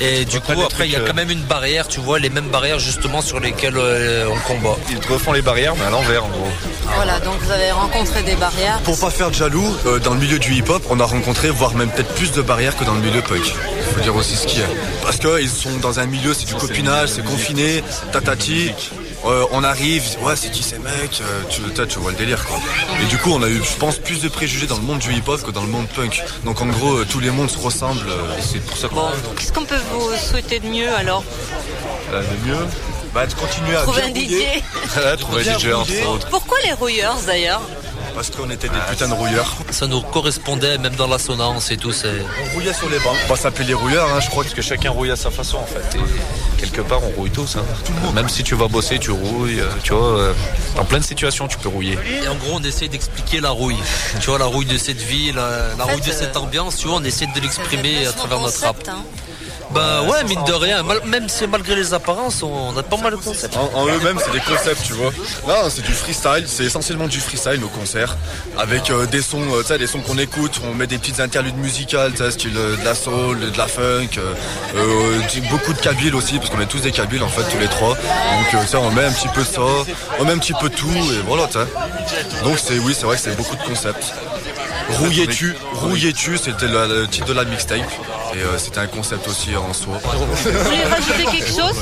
Et du coup, après, il y a quand même une barrière, tu vois, les mêmes barrières justement sur lesquelles euh, on combat. Ils te refont les barrières, mais à l'envers en gros. Voilà, donc vous avez rencontré des barrières. Pour pas faire de jaloux, euh, dans le milieu du hip-hop, on a rencontré, voire même peut-être plus de barrières que dans le milieu punk. Faut dire aussi ce qu'il y a. Parce qu'ils sont dans un milieu, c'est du copinage, c'est confiné, tatati. euh, on arrive, ouais, c'est qui ces mecs Euh, tu, tu vois le délire, quoi. Et du coup, on a eu, je pense, plus de préjugés dans le monde du hip-hop que dans le monde punk. Donc, en gros, euh, tous les mondes se ressemblent. euh, et c'est pour ça qu'on Bon, qu'est-ce qu'on peut vous souhaiter de mieux alors? Euh, de mieux? Bah, de continuer à Trouver bien un DJ. rouiller. Ouais, trouver Ouais, bien DJ, entre rouiller. autres. Pourquoi les rouilleurs d'ailleurs Parce qu'on était des putains de rouilleurs. Ça nous correspondait même dans l'assonance et tout. C'est... On rouillait sur les bancs. On va s'appeler les rouilleurs, hein, je crois. Parce que chacun rouille à sa façon en fait. Et quelque part on rouille tous. hein. Même si tu vas bosser, tu rouilles. euh, Tu vois, euh, dans plein de situations tu peux rouiller. Et en gros, on essaie d'expliquer la rouille. Tu vois, la rouille de cette ville, euh, la rouille de cette euh, ambiance, tu vois, on essaie de l'exprimer à travers notre rap. Bah ouais, mine de rien, mal- même si malgré les apparences, on a pas mal de concepts. En, en eux-mêmes, c'est des concepts, tu vois. Là, c'est du freestyle, c'est essentiellement du freestyle nos concerts, avec euh, des sons, euh, tu sais, des sons qu'on écoute. On met des petites interludes musicales, tu sais, style euh, de la soul, de la funk, euh, euh, beaucoup de kabyles aussi, parce qu'on est tous des kabyles en fait, tous les trois. Donc, euh, sais, on met un petit peu ça, on met un petit peu tout, et voilà, tu sais. Donc, c'est oui, c'est vrai que c'est beaucoup de concepts. Rouillais-tu, rouillais-tu, c'était le, le titre de la mixtape, et euh, c'était un concept aussi en soi. Vous voulez rajouter quelque chose?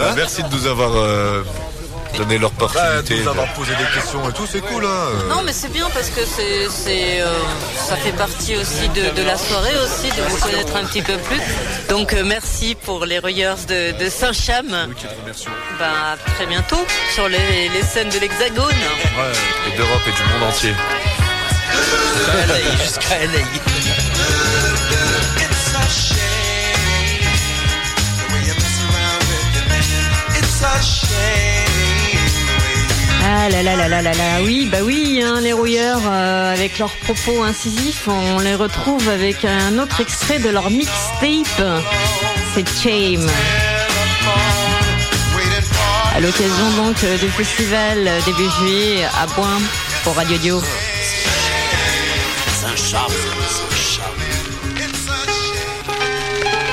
Euh, Merci de nous avoir euh, donné l'opportunité. de nous avoir posé des questions et tout, c'est cool, hein. Non mais c'est bien parce que c'est, c'est, euh, ça fait partie aussi de, de la soirée aussi, de vous connaître un petit peu plus. Donc euh, merci pour les Royers de, de Saint-Cham. Bah, à très bientôt sur les, les scènes de l'Hexagone. Ouais, et d'Europe et du monde entier. Jusqu'à LA, jusqu'à LA. Ah là là là là là là, oui, bah oui, hein, les rouilleurs, euh, avec leurs propos incisifs, on les retrouve avec un autre extrait de leur mixtape, c'est Shame. À l'occasion donc euh, du festival début juillet à Boin pour Radio Dio.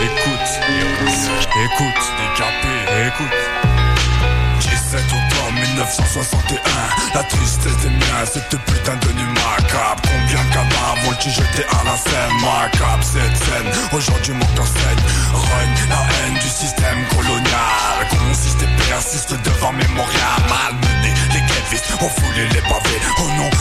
Écoute, écoute, décapé, écoute. 17 octobre 1961, la tristesse des miens, cette putain de nuit macabre. Combien de cadavres ont-ils jeté à la scène macabre Cette scène, aujourd'hui manque en scène. Règne la haine du système colonial. Consiste et persiste devant mémorial. Malmené, les grévistes ont foulé les pavés. Au nom de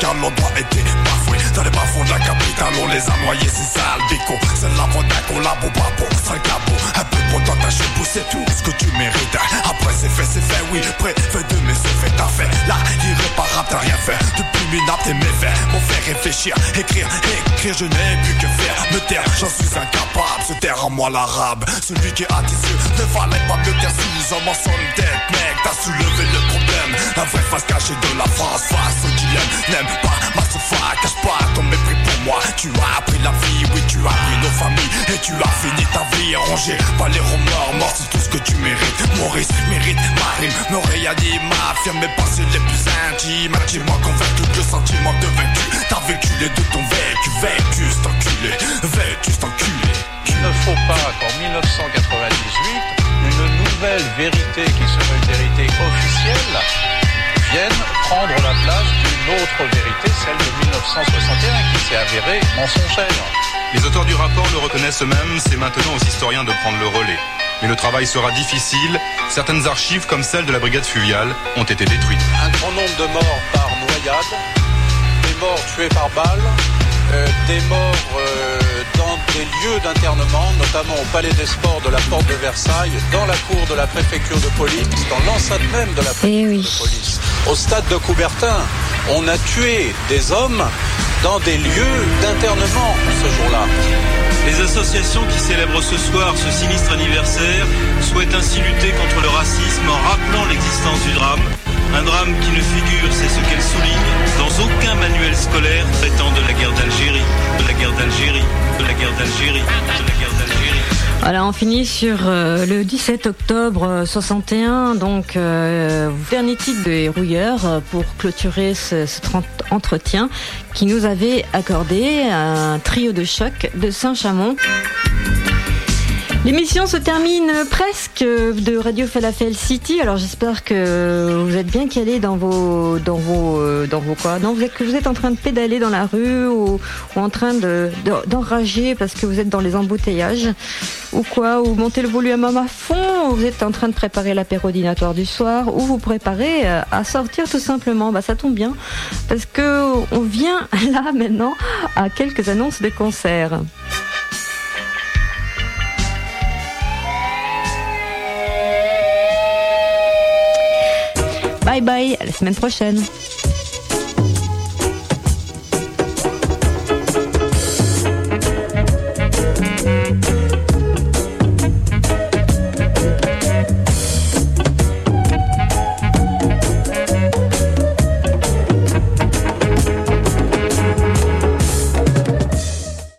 car leur droit était bafoué. Dans les bas-fonds de la capitale, on les a noyés, c'est sale bico. C'est la faute d'un collabo, babo, sans cabot. Un peu pour t'entacher, pousser tout ce que tu mérites. Après, c'est fait, c'est fait, oui, préfet de mes fait, t'as fait. Là, irréparable, t'as rien fait. Depuis minable, tes méfaits m'ont fait réfléchir. Écrire, écrire, je n'ai plus que faire. Me taire, j'en suis incapable. Se taire en moi l'arabe. Celui qui a tes yeux ne fallait pas me taire sous un mensonge tête, mec. T'as soulevé le problème. La vraie face cachée de la France, face au dilemme. N'aime pas ma sofa, cache pas ton mépris pour moi. Tu as appris la vie, oui, tu as appris nos familles. Et tu as fini ta vie rangée par les remords. Mort, c'est tout ce que tu mérites. Maurice mérite ma rime, me réanime, m'affirme mes pensées les plus intimes. Intimement convaincu que le sentiment de vaincu. T'as vécu les deux ton vécu, vécu, c'est enculé, vécu, c'est enculé. Il ne faut pas qu'en 1998, une nouvelle vérité qui serait une vérité officielle vienne prendre la place d'une autre vérité, celle de 1961, qui s'est avérée mensongère. Les auteurs du rapport le reconnaissent eux-mêmes, c'est maintenant aux historiens de prendre le relais. Mais le travail sera difficile, certaines archives comme celle de la brigade fluviale ont été détruites. Un grand nombre de morts par noyade, des morts tués par balle, euh, des morts euh, dans des lieux d'internement, notamment au Palais des Sports de la Porte de Versailles, dans la cour de la préfecture de police, dans l'enceinte même de la préfecture de police. Au stade de Coubertin, on a tué des hommes dans des lieux d'internement ce jour-là. Les associations qui célèbrent ce soir ce sinistre anniversaire souhaitent ainsi lutter contre le racisme en rappelant l'existence du drame. Un drame qui ne figure, c'est ce qu'elle souligne, dans aucun manuel scolaire traitant de la guerre d'Algérie, de la guerre d'Algérie, de la guerre d'Algérie, de la guerre d'Algérie. Voilà, on finit sur euh, le 17 octobre euh, 61, donc euh, dernier titre des Rouilleurs euh, pour clôturer ce, cet ent- entretien qui nous avait accordé un trio de choc de Saint-Chamond. L'émission se termine presque de Radio Falafel City. Alors j'espère que vous êtes bien calés dans vos dans vos euh, dans vos quoi? Non, vous êtes que vous êtes en train de pédaler dans la rue ou, en train de de- d'enrager parce que vous êtes dans les embouteillages. ou quoi, ou montez le volume à fond, ou vous êtes en train de préparer l'apérodinatoire du soir, ou vous préparez euh, à sortir tout simplement? Bah, ça tombe bien, parce que on vient là maintenant à quelques annonces de concerts. Bye bye, à la semaine prochaine.